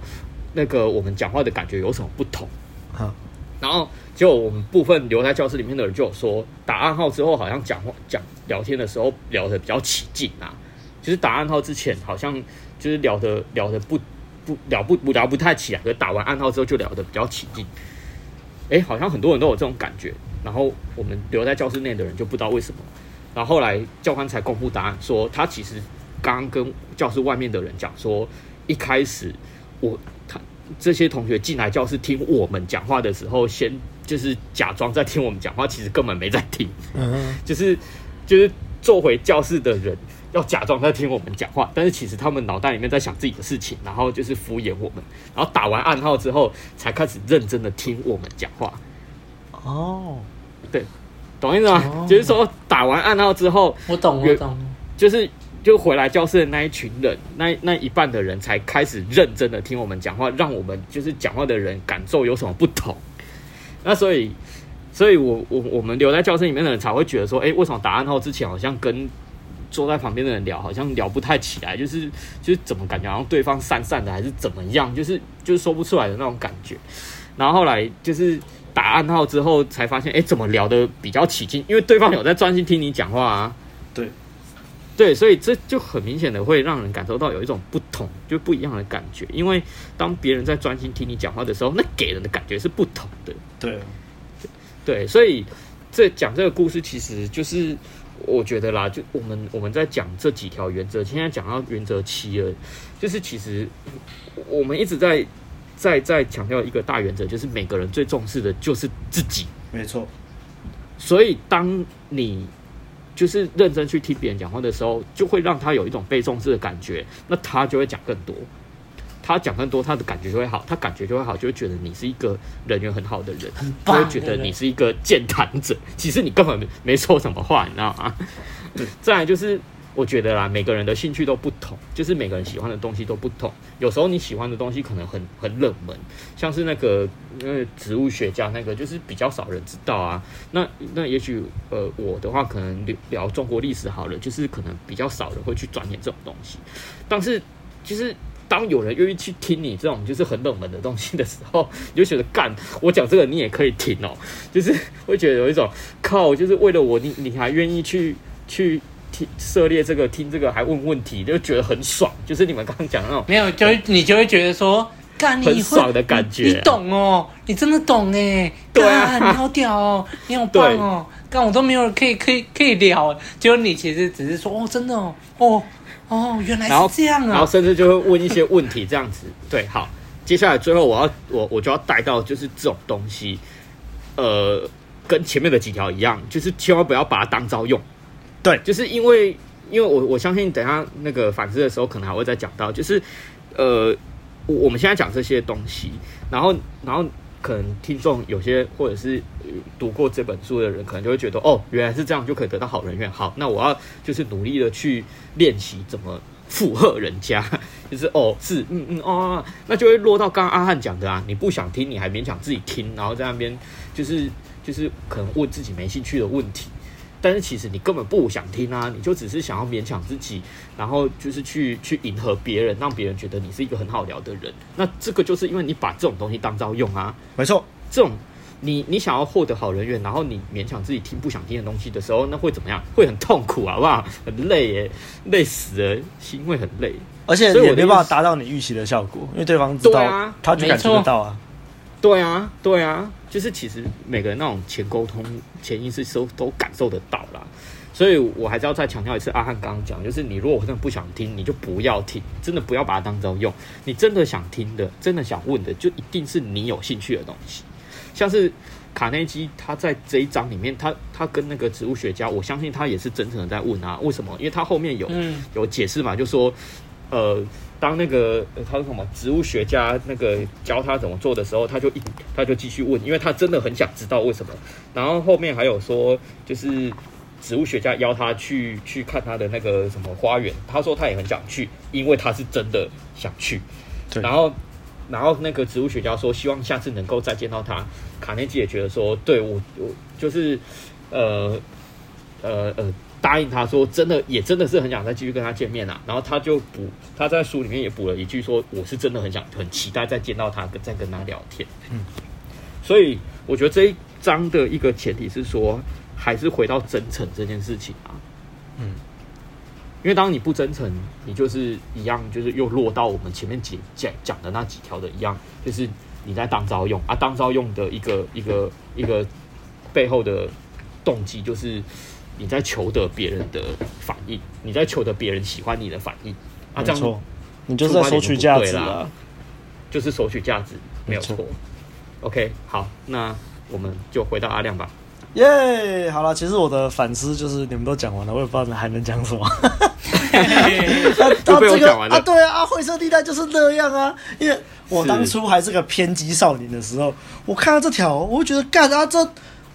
[SPEAKER 2] 那个我们讲话的感觉有什么不同？”好。然后，就我们部分留在教室里面的人就有说，打暗号之后好像讲话讲聊天的时候聊得比较起劲啊，就是打暗号之前好像就是聊得聊得不不聊不聊不太起来，可打完暗号之后就聊得比较起劲。哎，好像很多人都有这种感觉。然后我们留在教室内的人就不知道为什么。然后后来教官才公布答案，说他其实刚刚跟教室外面的人讲说，一开始我他。这些同学进来教室听我们讲话的时候，先就是假装在听我们讲话，其实根本没在听。嗯，就是就是坐回教室的人要假装在听我们讲话，但是其实他们脑袋里面在想自己的事情，然后就是敷衍我们，然后打完暗号之后才开始认真的听我们讲话。哦，对，懂意思吗？哦、就是说打完暗号之后，
[SPEAKER 3] 我懂，我懂，
[SPEAKER 2] 就是。就回来教室的那一群人，那那一半的人才开始认真的听我们讲话，让我们就是讲话的人感受有什么不同。那所以，所以我我我们留在教室里面的人才会觉得说，哎、为什么打暗号之前好像跟坐在旁边的人聊，好像聊不太起来，就是就是怎么感觉好像对方散散的，还是怎么样，就是就是说不出来的那种感觉。然后后来就是打暗号之后，才发现，哎、怎么聊的比较起劲？因为对方有在专心听你讲话啊。对。所以这就很明显的会让人感受到有一种不同，就不一样的感觉。因为当别人在专心听你讲话的时候，那给人的感觉是不同的。
[SPEAKER 1] 对，
[SPEAKER 2] 对，所以这讲这个故事，其实就是我觉得啦，就我们我们在讲这几条原则，现在讲到原则七了，就是其实我们一直在在在强调一个大原则，就是每个人最重视的就是自己。
[SPEAKER 1] 没错。
[SPEAKER 2] 所以当你就是认真去听别人讲话的时候，就会让他有一种被重视的感觉，那他就会讲更多。他讲更多，他的感觉就会好，他感觉就会好，就会觉得你是一个人缘很好的人，就会觉得你是一个健谈者。其实你根本没说什么话，你知道吗？再来就是。我觉得啦，每个人的兴趣都不同，就是每个人喜欢的东西都不同。有时候你喜欢的东西可能很很冷门，像是那个那植物学家那个，就是比较少人知道啊。那那也许呃我的话可能聊聊中国历史好了，就是可能比较少人会去钻研这种东西。但是就是当有人愿意去听你这种就是很冷门的东西的时候，你就觉得干，我讲这个你也可以听哦，就是会觉得有一种靠，就是为了我你你还愿意去去。听涉猎这个，听这个还问问题，就觉得很爽。就是你们刚刚讲的那种，
[SPEAKER 3] 没有，就你就会觉得说，干你
[SPEAKER 2] 很爽的感觉你，
[SPEAKER 3] 你懂哦，你真的懂哎，对啊，你好屌哦，你好棒哦，干我都没有可以可以可以聊，结果你其实只是说哦，真的哦，哦哦，原来是这样啊，
[SPEAKER 2] 然后甚至就会问一些问题，这样子，对，好，接下来最后我要我我就要带到就是这种东西，呃，跟前面的几条一样，就是千万不要把它当招用。对，就是因为，因为我我相信，等下那个反思的时候，可能还会再讲到，就是，呃，我们现在讲这些东西，然后，然后可能听众有些或者是读过这本书的人，可能就会觉得，哦，原来是这样，就可以得到好人缘。好，那我要就是努力的去练习怎么附和人家，就是哦，是，嗯嗯哦，那就会落到刚刚阿汉讲的啊，你不想听，你还勉强自己听，然后在那边就是就是可能问自己没兴趣的问题。但是其实你根本不想听啊，你就只是想要勉强自己，然后就是去去迎合别人，让别人觉得你是一个很好聊的人。那这个就是因为你把这种东西当招用啊，
[SPEAKER 1] 没错。
[SPEAKER 2] 这种你你想要获得好人缘，然后你勉强自己听不想听的东西的时候，那会怎么样？会很痛苦啊，好不好？很累耶，累死了，心会很累，
[SPEAKER 1] 而且也没办法达到你预期的效果，因为对方知道，啊、他就感觉得到啊。
[SPEAKER 2] 对啊，对啊，就是其实每个人那种前沟通、潜意识都都感受得到啦。所以我还是要再强调一次，阿汉刚刚讲，就是你如果真的不想听，你就不要听，真的不要把它当招用。你真的想听的，真的想问的，就一定是你有兴趣的东西。像是卡内基，他在这一章里面，他他跟那个植物学家，我相信他也是真诚的在问啊，为什么？因为他后面有、嗯、有解释嘛，就说呃。当那个他说什么植物学家那个教他怎么做的时候，他就一他就继续问，因为他真的很想知道为什么。然后后面还有说，就是植物学家邀他去去看他的那个什么花园，他说他也很想去，因为他是真的想去。对。然后然后那个植物学家说，希望下次能够再见到他。卡内基也觉得说，对我我就是呃呃呃。呃答应他说，真的也真的是很想再继续跟他见面啊。然后他就补，他在书里面也补了一句说，我是真的很想很期待再见到他，跟再跟他聊天。嗯，所以我觉得这一章的一个前提是说，还是回到真诚这件事情啊。嗯，因为当你不真诚，你就是一样，就是又落到我们前面几讲讲的那几条的一样，就是你在当招用啊，当招用的一个一个一个背后的动机就是。你在求得别人的反应，你在求得别人喜欢你的反应啊，这样
[SPEAKER 1] 你就是在索取价值啦。
[SPEAKER 2] 就是索取价值，没有错。OK，好，那我们就回到阿亮吧。
[SPEAKER 1] 耶、yeah，好了，其实我的反思就是你们都讲完了，我也不知道你还能讲什么。啊，这个啊，对啊，啊，灰色地带就是那样啊。因为我当初还是个偏激少年的时候，我看到这条，我会觉得干啊，这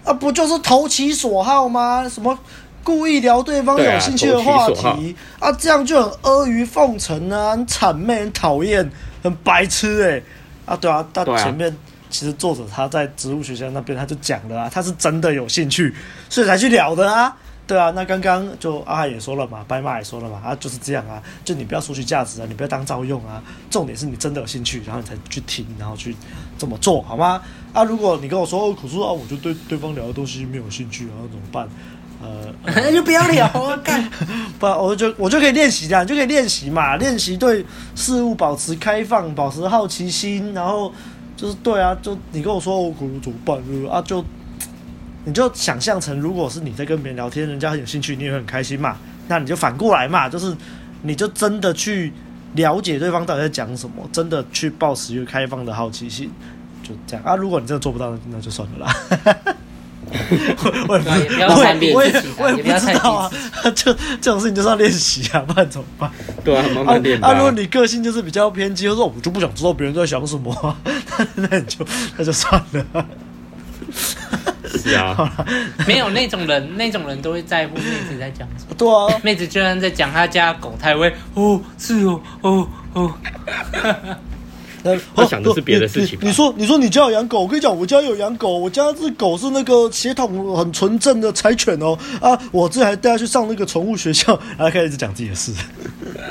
[SPEAKER 1] 啊不就是投其所好吗？什么故意聊对方有兴趣的话题啊，啊，这样就很阿谀奉承啊，很谄媚，很讨厌，很白痴哎、欸。啊，对啊，到前面。其实作者他在植物学家那边他就讲了啊，他是真的有兴趣，所以才去聊的啊，对啊。那刚刚就阿海也说了嘛，白马也说了嘛，啊就是这样啊，就你不要索取价值啊，你不要当照用啊，重点是你真的有兴趣，然后你才去听，然后去这么做好吗？啊，如果你跟我说哦，可是啊，我就对对方聊的东西没有兴趣，然后怎么办？呃，那 就不要聊啊，干，不，我就我就可以练习这样，就可以练习嘛，练习对事物保持开放，保持好奇心，然后。就是对啊，就你跟我说我可能怎么办？啊，就你就想象成，如果是你在跟别人聊天，人家很有兴趣，你也很开心嘛。那你就反过来嘛，就是你就真的去了解对方到底在讲什么，真的去保持一个开放的好奇心，就这样啊。如果你真的做不到，那就算了啦。我也不要太逼自己，我也不知道啊。就 这种事情就是要练习啊，不然怎么办？
[SPEAKER 2] 对啊，慢慢练啊。
[SPEAKER 1] 啊，如果你个性就是比较偏激，或者说我就不想知道别人在想什么，啊，那你就那就算了。
[SPEAKER 2] 是啊，
[SPEAKER 3] 没有那种人，那种人都会在乎妹子在讲什么。
[SPEAKER 1] 对啊，
[SPEAKER 3] 妹子居然在讲她家狗太威哦，是哦，哦哦。
[SPEAKER 2] 他想的是别的事情。
[SPEAKER 1] 你说，你说你家有养狗，我跟你讲，我家有养狗，我家这狗是那个血统很纯正的柴犬哦。啊，我这还带它去上那个宠物学校，然后开始讲自己的事。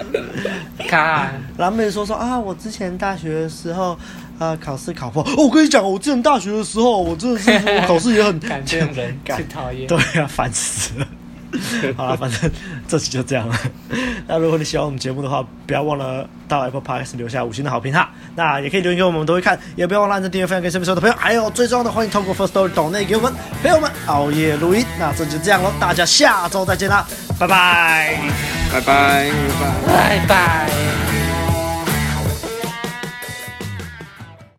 [SPEAKER 3] 看，
[SPEAKER 1] 然后妹子说说啊，我之前大学的时候啊，考试考不好。哦，我跟你讲，我之前大学的时候，我真的是我考试也很
[SPEAKER 3] 感觉人 感讨厌。
[SPEAKER 1] 对啊，烦死了。好了，反正这期就这样了。那如果你喜欢我们节目的话，不要忘了到 Apple Podcast 留下五星的好评哈。那也可以留言给我们，我们都会看。也不要忘了按赞、订阅、分享给身边所有的朋友。还有最重要的，欢迎透过 Firstory 抖内给我们陪我们熬夜录音。那这就这样喽，大家下周再见啦，拜拜，
[SPEAKER 2] 拜拜，拜拜。
[SPEAKER 3] 拜拜。